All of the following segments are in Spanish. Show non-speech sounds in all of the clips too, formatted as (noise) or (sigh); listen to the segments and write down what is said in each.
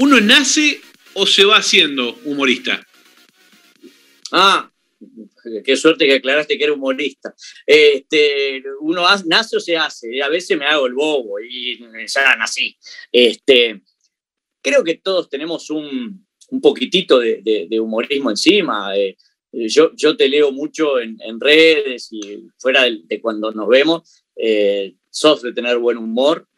¿Uno nace o se va haciendo humorista? Ah, qué suerte que aclaraste que era humorista. Este, uno nace o se hace, a veces me hago el bobo y ya nací. Este, creo que todos tenemos un, poquitito de, humorismo encima. Eh, yo, yo te leo mucho en, redes y fuera de, cuando nos vemos, eh, sos de tener buen humor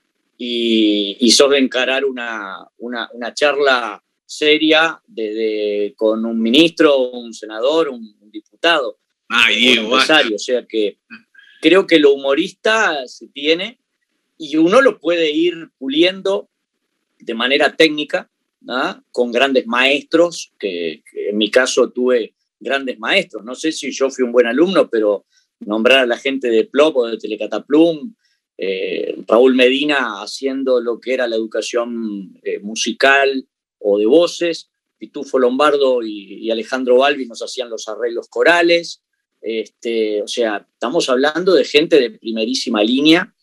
y, y sos de encarar una, una, una charla seria de, con un ministro, un senador, un, diputado, Ay, un empresario. O sea que creo que lo humorista se tiene y uno lo puede ir puliendo de manera técnica, con grandes maestros, que, en mi caso tuve grandes maestros. No sé si yo fui un buen alumno, pero nombrar a la gente de Plop o de Telecataplum, eh, Raúl Medina haciendo lo que era la educación eh, musical o de voces, Pitufo Lombardo y, Alejandro Balbi nos hacían los arreglos corales. Este, o sea, estamos hablando de gente de primerísima línea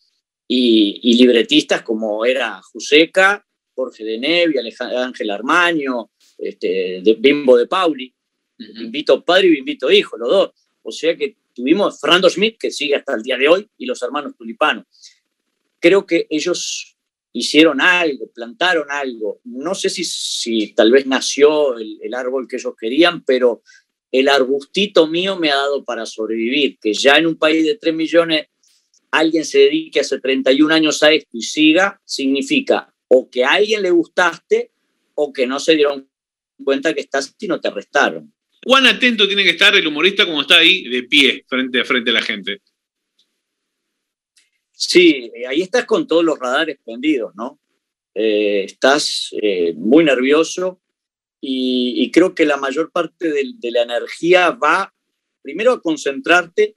y, libretistas como era Juseca, Jorge de Nevi, Ángel Armaño, este, de Bimbo de Pauli. Invito padre y invito hijo, los dos. O sea que tuvimos Fernando Schmidt, que sigue hasta el día de hoy, y los hermanos Tulipano. Creo que ellos hicieron algo, plantaron algo. No sé si, si tal vez nació el, árbol que ellos querían, pero el arbustito mío me ha dado para sobrevivir, que ya en un país de 3 millones alguien se dedique hace 31 años a esto y siga, significa o que a alguien le gustaste o que no se dieron cuenta que estás y no te arrestaron. ¿Cuán atento tiene que estar el humorista como está ahí de pie frente a frente a la gente? Sí, ahí estás con todos los radares prendidos, ¿no? Eh, estás eh, muy nervioso y, creo que la mayor parte de, la energía va, primero, a concentrarte,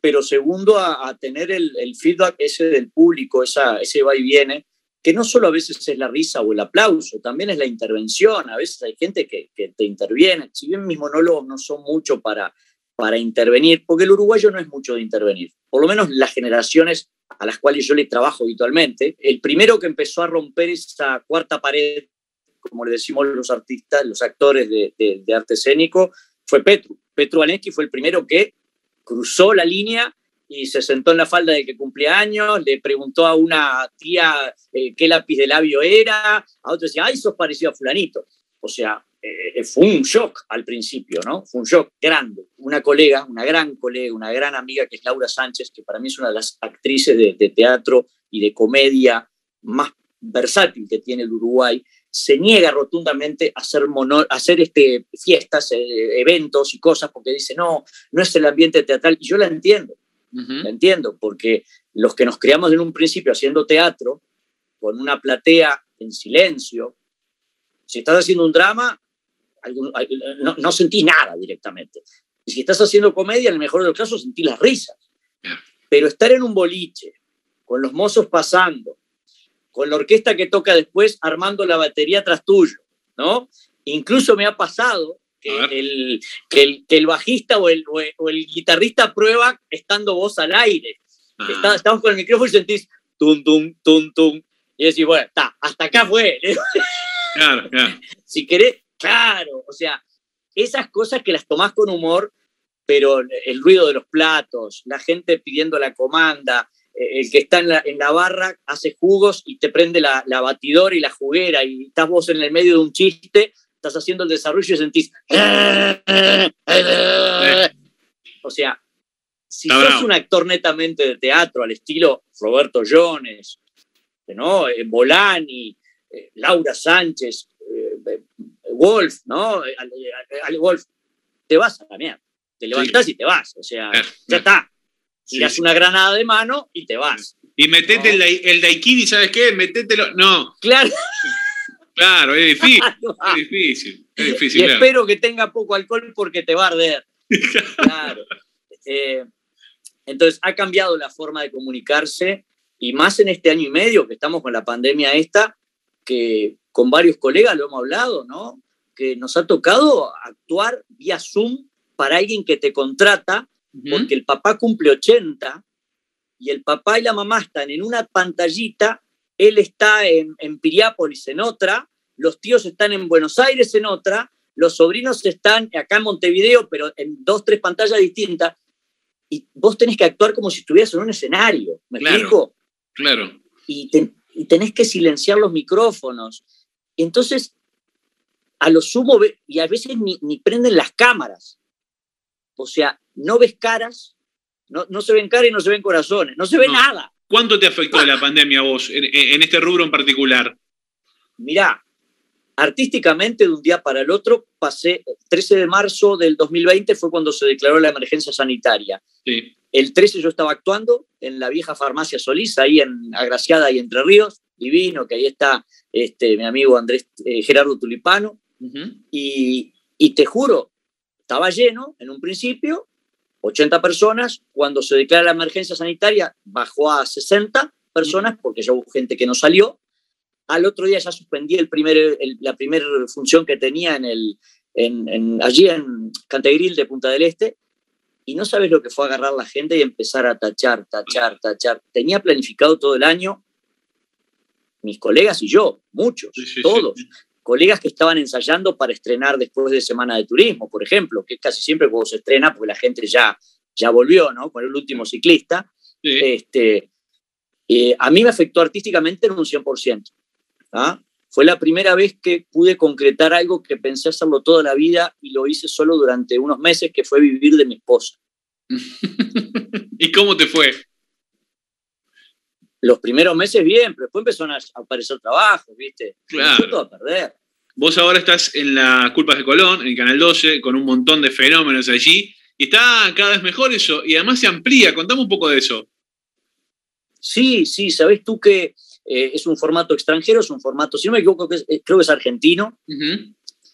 pero segundo, a, tener el, feedback ese del público, ese va y viene, que no solo a veces es la risa o el aplauso, también es la intervención. A veces hay gente que, que te interviene. Si bien mis monólogos no son mucho para, para intervenir, porque el uruguayo no es mucho de intervenir, por lo menos las generaciones a las cuales yo le trabajo habitualmente. El primero que empezó a romper esa cuarta pared, como le decimos los artistas, los actores de, arte escénico, fue Petru. Petru Aneski fue el primero que cruzó la línea y se sentó en la falda de que cumplía años, le preguntó a una tía eh, qué lápiz de labio era, a otro decía, ay, sos parecido a fulanito. O sea, eh, fue un shock al principio, ¿no? Fue un shock grande. Una colega, una gran colega, una gran amiga que es Laura Sánchez, que para mí es una de las actrices de, teatro y de comedia más versátil que tiene el Uruguay, se niega rotundamente a hacer, hacer este, fiestas, eh, eventos y cosas, porque dice, no, no es el ambiente teatral. Y yo la entiendo, la entiendo, porque los que nos criamos en un principio haciendo teatro, con una platea en silencio, si estás haciendo un drama, no, no sentís nada directamente. Y si estás haciendo comedia, en el mejor de los casos sentís las risas. Pero estar en un boliche, con los mozos pasando, con la orquesta que toca después armando la batería tras tuyo, ¿no? Incluso me ha pasado que el, que el, bajista o el, o el, guitarrista prueba estando vos al aire. estamos con el micrófono y sentís tum, tum, tum, tum. Y decís, bueno, está, hasta acá fue. (laughs) Claro, claro. Si querés, Claro, o sea, esas cosas que las tomás con humor, pero el ruido de los platos, la gente pidiendo la comanda, eh, el que está en la, barra hace jugos y te prende la, batidora y la juguera y estás vos en el medio de un chiste, estás haciendo el desarrollo y sentís... O sea, si sos un actor netamente de teatro al estilo Roberto Jones, ¿no? Eh, Bolani, eh, Laura Sánchez, Wolf, ¿no? Ale, Wolf, te vas a la mierda. Te levantás y te vas. O sea, ya está. Tiras una granada de mano y te vas. Y metete el, el daiquiri, ¿sabes qué? Metételo. No. Claro. (laughs) (laughs) Claro, es difícil. es difícil. Es difícil. Y espero que tenga poco alcohol porque te va a arder. (laughs) claro. Eh, entonces, ha cambiado la forma de comunicarse y más en este año y medio que estamos con la pandemia esta, que con varios colegas lo hemos hablado, ¿no? Que nos ha tocado actuar vía Zoom para alguien que te contrata, porque el papá cumple 80 y el papá y la mamá están en una pantallita él está en, en Piriápolis en otra, los tíos están en Buenos Aires en otra, los sobrinos están acá en Montevideo, pero en dos, tres pantallas distintas, y vos tenés que actuar como si estuvieras en un escenario, ¿me Claro. explico? Claro. Y, ten- y tenés que silenciar los micrófonos. Entonces, a lo sumo, y a veces ni, ni prenden las cámaras. O sea, no ves caras, no, no se ven caras y no se ven corazones, no se ve No. nada. ¿Cuánto te afectó la pandemia a vos en, en este rubro en particular? Mirá, artísticamente de un día para el otro pasé, 13 de marzo del 2020 fue cuando se declaró la emergencia sanitaria. Sí. El 13 yo estaba actuando en la vieja farmacia Solís, ahí en Agraciada y Entre Ríos, divino, que ahí está este, mi amigo Andrés eh, Gerardo Tulipano, y, y te juro, estaba lleno en un principio, 80 personas, cuando se declara la emergencia sanitaria bajó a 60 personas, porque ya hubo gente que no salió, al otro día ya suspendí el primer, el- la primera función que tenía en el, en, en- allí en Cantegril de Punta del Este, y no sabes lo que fue agarrar la gente y empezar a tachar, tachar, tachar. Tenía planificado todo el año, mis colegas y yo, muchos, Sí, sí, todos, sí. Colegas que estaban ensayando para estrenar después de Semana de Turismo, por ejemplo, que es casi siempre cuando se estrena, porque la gente ya, ya volvió, ¿no? Con el último ciclista. Sí. Este, eh, a mí me afectó artísticamente en un 100%. ¿ah? Fue la primera vez que pude concretar algo que pensé hacerlo toda la vida y lo hice solo durante unos meses, que fue vivir de mi esposa. (laughs) ¿Y cómo te fue? Los primeros meses bien, pero después empezaron a aparecer trabajos, ¿viste? Claro. Todo a perder. Vos ahora estás en las Culpas de Colón, en Canal 12, con un montón de fenómenos allí, y está cada vez mejor eso, y además se amplía. Contame un poco de eso. Sí, sí, sabés tú que eh, es un formato extranjero, es un formato, si no me equivoco, que es- eh, creo que es argentino,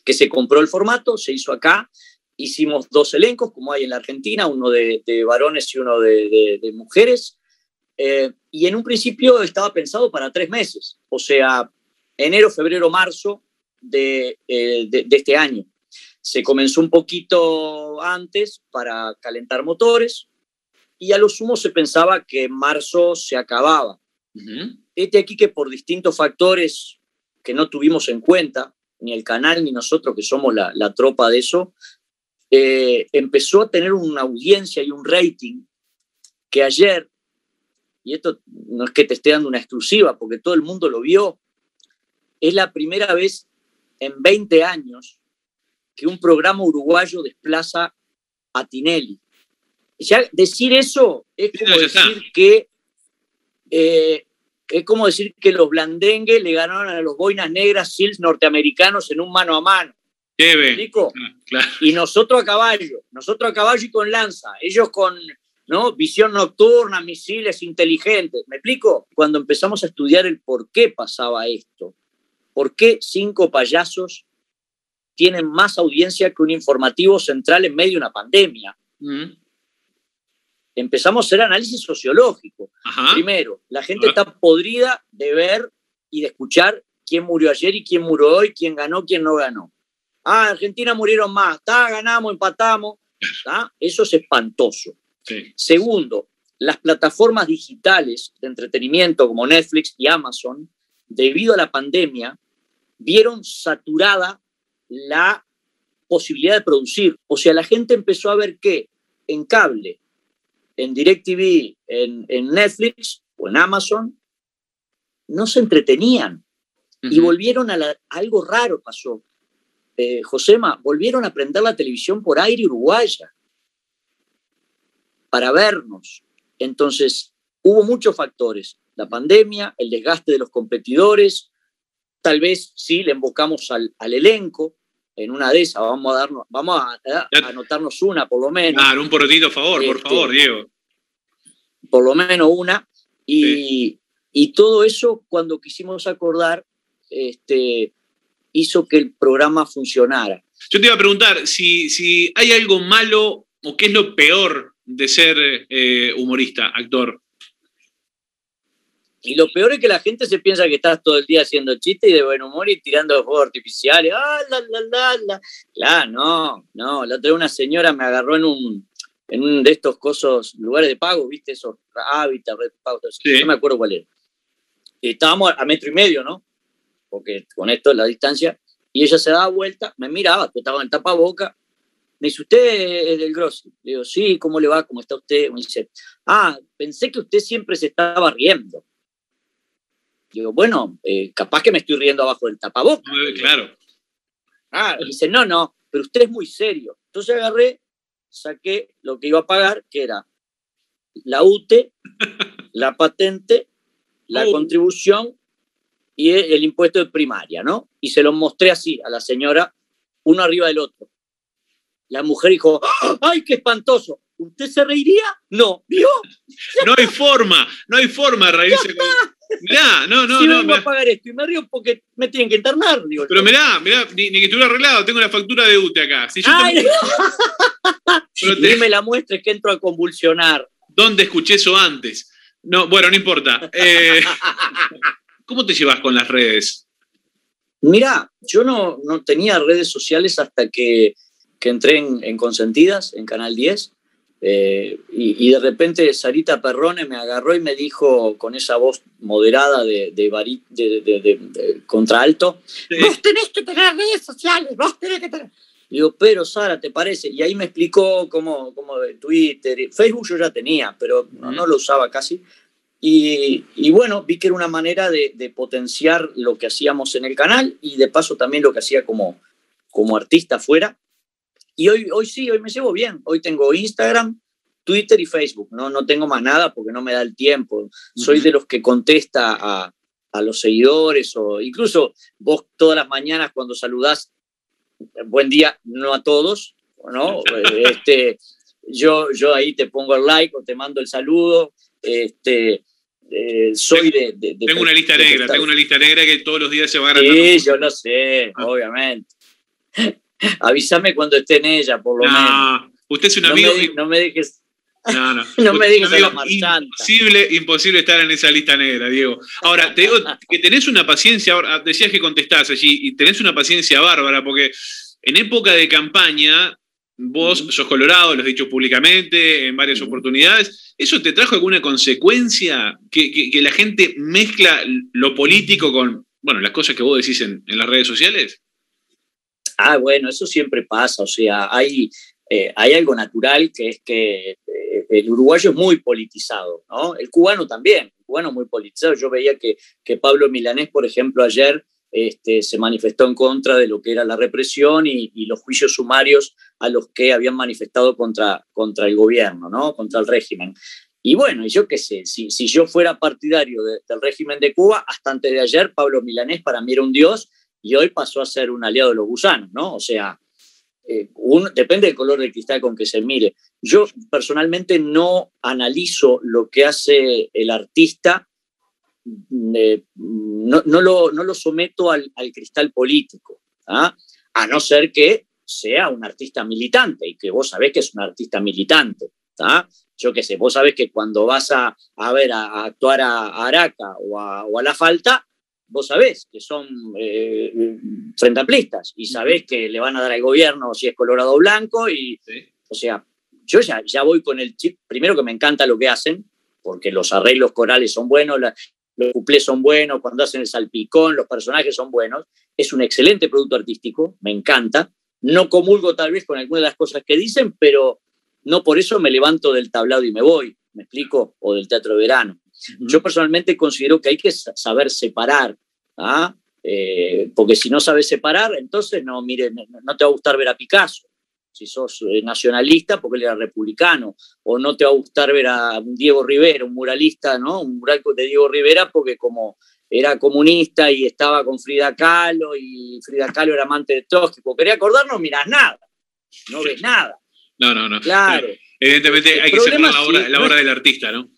que se compró el formato, se hizo acá, hicimos dos elencos, como hay en la Argentina, uno de, de varones y uno de, de- de mujeres, eh, y en un principio estaba pensado para tres meses, o sea, enero, febrero, marzo de, eh, de- de este año. Se comenzó un poquito antes para calentar motores, y a lo sumo se pensaba que en marzo se acababa. Ujú. Este aquí que por distintos factores que no tuvimos en cuenta, ni el canal ni nosotros que somos la, la tropa de eso, eh, empezó a tener una audiencia y un rating que ayer, y esto no es que te esté dando una exclusiva, porque todo el mundo lo vio, es la primera vez en 20 años que un programa uruguayo desplaza a Tinelli. Ya decir eso es como decir que eh, es como decir que los blandengues le ganaron a los boinas negras SEALs norteamericanos en un mano a mano. ¿Me explico? Ah, Claro. Y nosotros a caballo, nosotros a caballo y con lanza, ellos con ¿no? visión nocturna, misiles inteligentes. ¿Me explico? Cuando empezamos a estudiar el por qué pasaba esto, por qué cinco payasos tienen más audiencia que un informativo central en medio de una pandemia. Ujú. Empezamos a hacer análisis sociológico. Ajá. Primero, la gente está podrida de ver y de escuchar quién murió ayer y quién murió hoy, quién ganó, quién no ganó. Ah, Argentina murieron más, está, ganamos, empatamos. ¿tá? Eso es espantoso. Sí. Segundo, las plataformas digitales de entretenimiento como Netflix y Amazon, debido a la pandemia, vieron saturada la posibilidad de producir. O sea, la gente empezó a ver que en cable, en DirecTV, en, en Netflix o en Amazon, no se entretenían y volvieron a, la- algo raro pasó. Eh, Josema, volvieron a prender la televisión por aire uruguaya para vernos. Entonces, hubo muchos factores. La pandemia, el desgaste de los competidores, tal vez sí le invocamos al, al elenco. En una de esas, vamos a, darnos, vamos a, a- a anotarnos una, por lo menos Claro, un porotito favor, por Este, favor, Diego. por lo menos una, y, y todo eso cuando quisimos acordar, este, hizo que el programa funcionara. Yo te iba a preguntar si, si hay algo malo o qué es lo peor de ser eh, humorista, actor. Y lo peor es que la gente se piensa que estás todo el día haciendo chistes y de buen humor y tirando fuegos artificiales. ¡Ah, la, la, la, la! Claro, no, no. La otra vez una señora me agarró en un, en un de estos cosos, lugares de pago, ¿viste? Esos hábitats, red de pago. Sí. no me acuerdo cuál era. estábamos a metro y medio, ¿no? Porque con esto es la distancia. Y ella se daba vuelta, me miraba, yo estaba en el tapaboca. Me dice, ¿usted es del Grossi? Le digo, sí, ¿cómo le va? ¿Cómo está usted? Me dice, ah, pensé que usted siempre se estaba riendo. Digo, bueno, eh, capaz que me estoy riendo abajo del tapaboca. Claro. Ah, dice, no, no, pero usted es muy serio. Entonces agarré, saqué lo que iba a pagar, que era la UTE, (laughs) la patente, la oh. contribución y el impuesto de primaria, ¿no? Y se lo mostré así a la señora, uno arriba del otro. La mujer dijo, ¡ay, qué espantoso! ¿Usted se reiría? No, ¿vio? No hay forma, no hay forma de reírse. Mirá, no, no, si no. vengo a pagar esto y me río porque me tienen que internar, digo. Pero mirá, mirá, ni, que estuviera arreglado, tengo la factura de UTE acá. Si yo (laughs) te... Dime la muestra es que entro a convulsionar. ¿Dónde escuché eso antes? No, bueno, no importa. Eh, (laughs) ¿Cómo te llevas con las redes? Mirá, yo no, no tenía redes sociales hasta que, que entré en, en, Consentidas, en Canal 10. Eh, y, de repente Sarita Perrone me agarró y me dijo con esa voz moderada de, de, de, contralto, vos tenés que tener redes sociales, vos tenés que tener... Digo, pero Sara, ¿te parece? Y ahí me explicó cómo, cómo Twitter, Facebook yo ya tenía, pero no, lo usaba casi. Y, y, bueno, vi que era una manera de, de, potenciar lo que hacíamos en el canal y de paso también lo que hacía como, como artista fuera. Y hoy, hoy sí, hoy me llevo bien. Hoy tengo Instagram, Twitter y Facebook. No, no tengo más nada porque no me da el tiempo. Soy de los que contesta a, a los seguidores o incluso vos todas las mañanas cuando saludás, buen día, no a todos, ¿no? (laughs) Este, yo, yo ahí te pongo el like o te mando el saludo. Este, eh, soy de, Tengo una lista negra, tengo una lista negra que todos los días se va agrandando. Sí, yo lo sé, ah. obviamente. (laughs) Avísame cuando esté en ella, por lo menos. Usted es un amigo. No me, dejes. No, no. (laughs) no me dejes imposible, imposible estar en esa lista negra, Diego. Ahora, te digo que tenés una paciencia, decías que contestás allí, y tenés una paciencia bárbara, porque en época de campaña, vos sos colorado, lo has dicho públicamente en varias oportunidades. ¿Eso te trajo alguna consecuencia? Que, que, la gente mezcla lo político con, bueno, las cosas que vos decís en, en las redes sociales? Ah, bueno, eso siempre pasa, o sea, hay, eh, hay algo natural que es que eh, el uruguayo es muy politizado, ¿no? El cubano también, el cubano muy politizado. Yo veía que, que Pablo Milanés, por ejemplo, ayer este, se manifestó en contra de lo que era la represión y, los juicios sumarios a los que habían manifestado contra, contra el gobierno, ¿no? Contra el régimen. Y bueno, yo qué sé, si, si yo fuera partidario del régimen de Cuba, hasta antes de ayer, Pablo Milanés para mí era un dios y hoy pasó a ser un aliado de los gusanos, ¿no? O sea, eh, depende del color del cristal con que se mire. Yo personalmente no analizo lo que hace el artista, mm, eh, no, no, lo, no, lo, someto al, al cristal político, ¿ah? a no ser que sea un artista militante y que vos sabés que es un artista militante. ¿ah? Yo qué sé, vos sabés que cuando vas a, a ver a, actuar a, Araca o a, o a La Falta, vos sabés que son eh, frente amplistas y sabés que le van a dar al gobierno si es colorado o blanco y, o sea, yo ya, ya voy con el chip, primero que me encanta lo que hacen, porque los arreglos corales son buenos, los cuplés son buenos, cuando hacen el salpicón, los personajes son buenos, es un excelente producto artístico, me encanta, no comulgo tal vez con algunas de las cosas que dicen, pero no por eso me levanto del tablado y me voy, me explico, o del teatro de verano. Yo personalmente considero que hay que saber separar, ¿ah? eh, porque si no sabes separar, entonces no, mire, no te va a gustar ver a Picasso. Si sos eh, nacionalista, porque él era republicano, o no te va a gustar ver a Diego Rivera, un muralista, ¿no? Un mural de Diego Rivera, porque como era comunista y estaba con Frida Kahlo y Frida Kahlo era amante de Trotsky, porque quería acordar, no mirás nada, no ves nada. No, no, no. Claro. Evidentemente hay que separar la obra, la obra del artista, ¿no?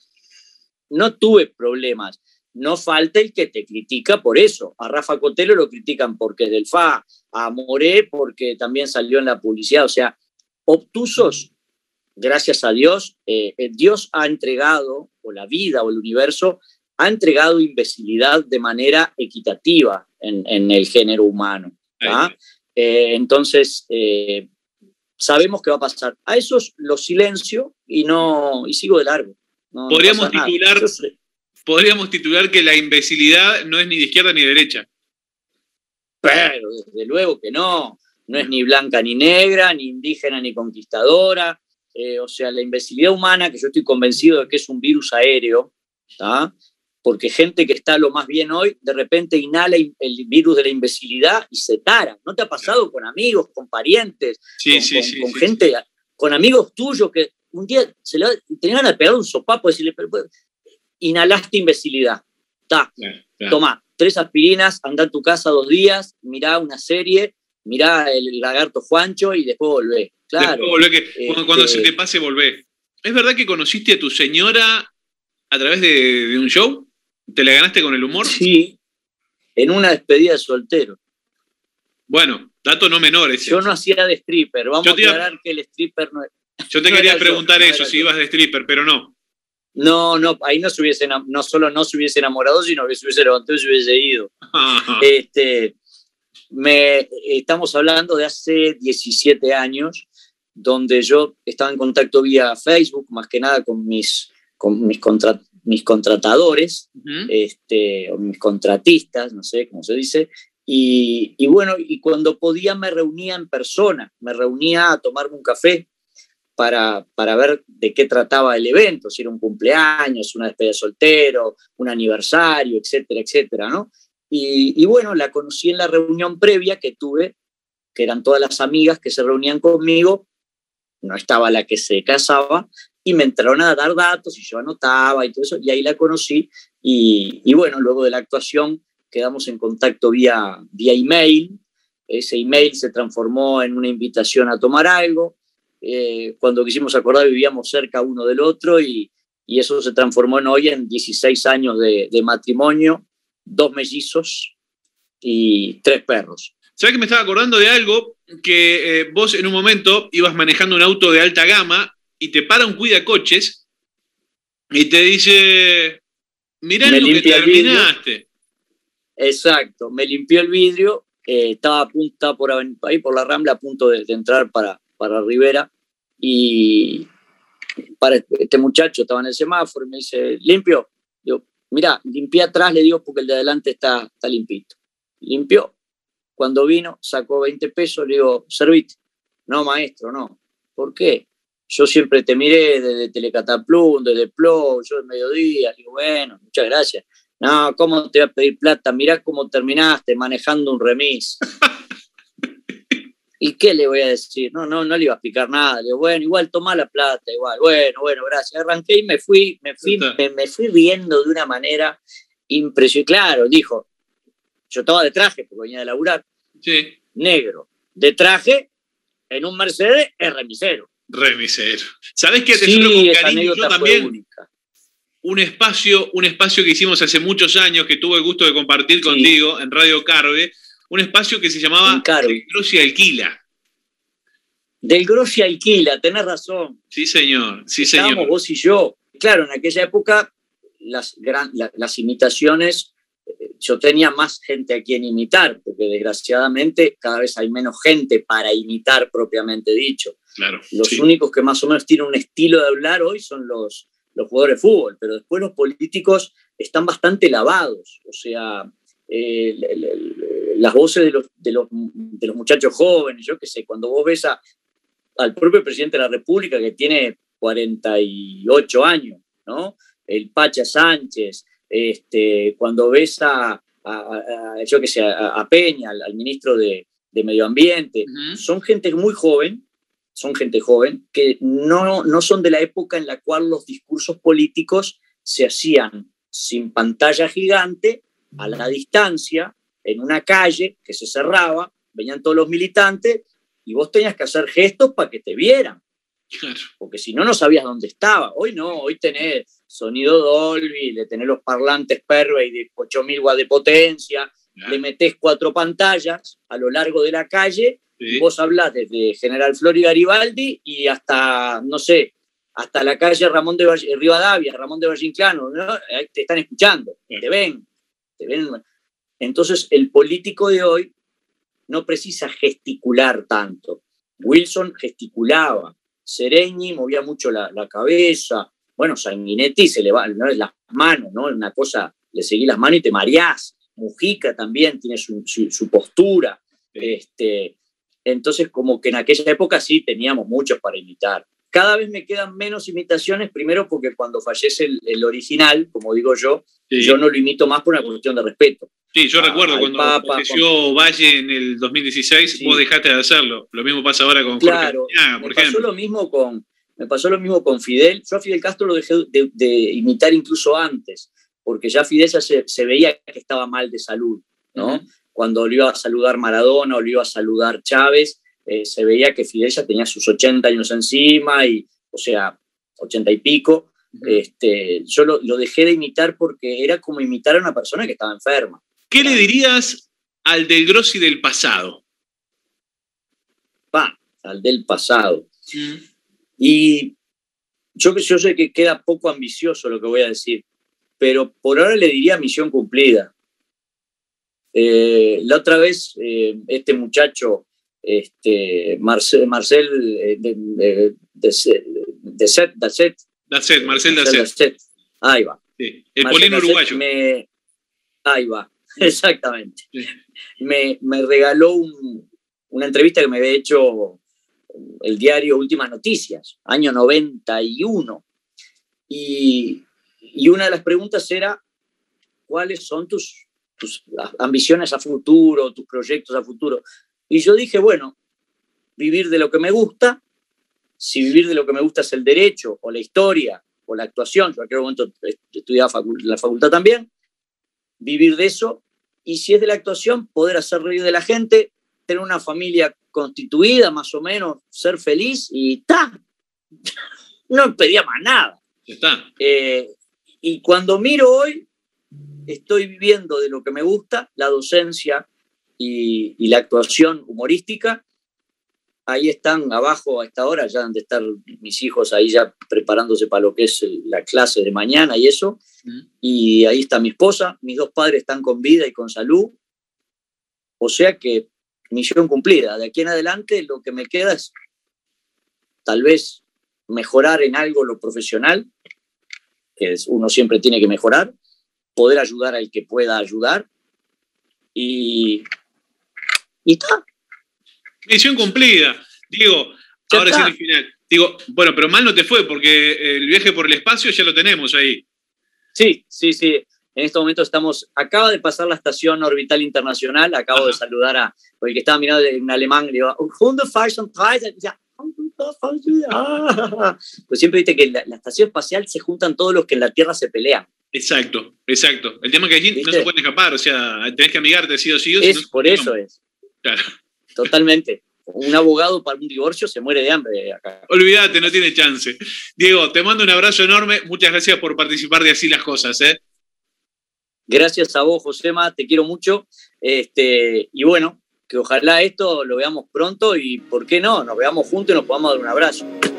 No tuve problemas. No falta el que te critica por eso. A Rafa Cotelo lo critican porque es del FA, a Moré porque también salió en la publicidad. O sea, obtusos, gracias a Dios, eh, eh, Dios ha entregado, o la vida o el universo, ha entregado imbecilidad de manera equitativa en, el género humano. Eh, entonces, sabemos qué va a pasar. A esos los silencio y, no, y sigo de largo. Podríamos, titular, podríamos titular que la imbecilidad no es ni de izquierda ni de derecha. Pero desde luego que no. No es ni blanca ni negra, ni indígena ni conquistadora. Eh, o sea, la imbecilidad humana, que yo estoy convencido de que es un virus aéreo, porque gente que está lo más bien hoy, de repente inhala el virus de la imbecilidad y se tara. ¿No te ha pasado con amigos, con parientes, sí, con, sí, sí, con gente, con amigos tuyos que un día se le tenían a pegar un sopapo y decirle, pues, inhalaste imbecilidad. Ta, toma, tres aspirinas, anda a tu casa dos días, mirá una serie, mirá el lagarto Juancho y después volvé. Claro. cuando, se este te pase, volvé. ¿Es verdad que conociste a tu señora a través de, un show? ¿Te la ganaste con el humor? Sí, en una despedida de soltero. Bueno, dato no menor ese. Yo no hacía de stripper. Vamos a aclarar que el stripper no es. Yo te quería preguntar eso, si ibas de stripper, pero no. No, no, ahí no se hubiese, no solo no se hubiese enamorado, sino que se hubiese levantado y se hubiese ido. este, me, estamos hablando de hace 17 años, donde yo estaba en contacto vía Facebook, más que nada con mis, con mis, mis contratadores, este, o mis contratistas, no sé cómo se dice, y, y, bueno, y cuando podía me reunía en persona, me reunía a tomarme un café para, para, ver de qué trataba el evento, si era un cumpleaños, una despedida de soltero, un aniversario, etcétera, etcétera, ¿no? Y, bueno, la conocí en la reunión previa que tuve, que eran todas las amigas que se reunían conmigo, no estaba la que se casaba, y me entraron a dar datos y yo anotaba y todo eso, y ahí la conocí, y, y bueno, luego de la actuación quedamos en contacto vía, vía email, ese email se transformó en una invitación a tomar algo, eh, cuando quisimos acordar vivíamos cerca uno del otro y, y eso se transformó en hoy en 16 años de, de matrimonio, dos mellizos y tres perros. ¿Sabes que me estaba acordando de algo? Que eh, vos en un momento ibas manejando un auto de alta gama y te para un cuidacoches y te dice, mirá lo que terminaste. Exacto, me limpió el vidrio, eh, estaba a punto, por ahí por la Rambla a punto de entrar para, para Rivera y para este muchacho estaba en el semáforo y me dice, limpio. Yo, mira, limpié atrás, le digo, porque el de adelante está, está limpito. Limpió. Cuando vino, sacó 20 pesos, le digo, servite. No, maestro, no. ¿Por qué? Yo siempre te miré desde Telecataplum, desde Plo, yo de mediodía. digo, bueno, muchas gracias. No, ¿cómo te voy a pedir plata? Mirá cómo terminaste manejando un remis. (laughs) ¿Y qué le voy a decir? No, no, no le iba a explicar nada. Le digo, bueno, igual toma la plata, igual. Bueno, bueno, gracias. Arranqué y me fui, me fui, me, fui riendo de una manera impresionante. Claro, dijo, yo estaba de traje porque venía de laburar. Sí. Negro. De traje, en un Mercedes, es remisero. Remisero. ¿Sabes qué? Te sí, con cariño yo también. Un espacio, un espacio que hicimos hace muchos años, que tuve el gusto de compartir contigo en Radio Carve, un espacio que se llamaba Del Grossi Alquila. Del Grossi Alquila, tenés razón. Sí, señor, sí, Estábamos vos y yo. Claro, en aquella época las, las imitaciones, eh, yo tenía más gente a quien imitar, porque desgraciadamente cada vez hay menos gente para imitar propiamente dicho. Claro, los únicos que más o menos tienen un estilo de hablar hoy son los, los jugadores de fútbol, pero después los políticos están bastante lavados. O sea, eh, las voces de los, de, los, de los, muchachos jóvenes, yo qué sé, cuando vos ves a, al propio presidente de la República que tiene 48 años, ¿no? El Pacha Sánchez, este, cuando ves a, yo qué sé, a, Peña, al, ministro de, de Medio Ambiente, son gente muy joven, son gente joven, que no, no son de la época en la cual los discursos políticos se hacían sin pantalla gigante, a la distancia, en una calle que se cerraba, venían todos los militantes y vos tenías que hacer gestos para que te vieran. Porque si no, no sabías dónde estaba. Hoy no, hoy tenés sonido Dolby, le tenés los parlantes Perway de 8000 watts de potencia, le metés cuatro pantallas a lo largo de la calle y vos hablás desde General Flor y Garibaldi y hasta, no sé, hasta la calle Ramón de Rivadavia, Ramón de Valle Inclano, te están escuchando, te ven, te ven entonces, el político de hoy no precisa gesticular tanto. Wilson gesticulaba, Sereñi movía mucho la, cabeza. bueno, Sanguinetti se le va, no las manos, ¿no? Una cosa, le seguí las manos y te mareás. Mujica también tiene su, postura. Este, entonces, como que en aquella época sí teníamos muchos para imitar. Cada vez me quedan menos imitaciones, primero porque cuando fallece el, original, como digo yo, yo no lo imito más por una cuestión de respeto. Sí, yo recuerdo cuando falleció Valle en el 2016, vos dejaste de hacerlo. Lo mismo pasa ahora con claro, por me Pasó lo mismo con, me pasó lo mismo con Fidel. Yo a Fidel Castro lo dejé de, imitar incluso antes, porque ya Fidel ya se, veía que estaba mal de salud, ¿no? Cuando lo iba a saludar Maradona o lo iba a saludar Chávez, eh, se veía que Fidel ya tenía sus 80 años encima, y, o sea, 80 y pico. este, yo lo, dejé de imitar porque era como imitar a una persona que estaba enferma. ¿Qué le dirías al del Grossi del pasado? Pa, al del pasado. Y yo, yo sé que queda poco ambicioso lo que voy a decir, pero por ahora le diría misión cumplida. Eh, la otra vez, eh, este muchacho, este, Marcel, Marcel de, de, Set, Marcel Dacet. Ahí va. El polino uruguayo. ahí va, exactamente. Me, me, regaló una entrevista que me había hecho el diario Últimas Noticias, año 91. Y, y una de las preguntas era, ¿cuáles son tus, tus ambiciones a futuro, tus proyectos a futuro? Y yo dije, bueno, vivir de lo que me gusta, si vivir de lo que me gusta es el derecho o la historia o la actuación, yo en aquel momento estudiaba la facultad también, vivir de eso, y si es de la actuación, poder hacer reír de la gente, tener una familia constituida, más o menos, ser feliz y está. (laughs) No pedía más nada. Está. Eh, y cuando miro hoy, estoy viviendo de lo que me gusta, la docencia y, la actuación humorística. Ahí están abajo a esta hora, ya han de estar mis hijos ahí ya preparándose para lo que es la clase de mañana y eso. Y ahí está mi esposa, mis dos padres están con vida y con salud. O sea que misión cumplida. De aquí en adelante lo que me queda es tal vez mejorar en algo lo profesional, que uno siempre tiene que mejorar, poder ayudar al que pueda ayudar y, y está. Misión cumplida. Digo, ahora es el final. Digo, bueno, pero mal no te fue porque el viaje por el espacio ya lo tenemos ahí. Sí, sí, sí. En este momento estamos, acaba de pasar la estación orbital internacional, acabo de saludar a, el que estaba mirando en alemán, le digo, pues siempre viste que en la, estación espacial se juntan todos los que en la Tierra se pelean. Exacto, exacto. El tema es que allí no se pueden escapar, o sea, tenés que amigarte sí o sí. Es, por eso es. Claro. Totalmente. Un abogado para un divorcio se muere de hambre acá. Olvídate, no tiene chance. Diego, te mando un abrazo enorme. Muchas gracias por participar de Así las Cosas. ¿eh? Gracias a vos, Josema, te quiero mucho. Este, y bueno, que ojalá esto lo veamos pronto y, ¿por qué no? Nos veamos juntos y nos podamos dar un abrazo.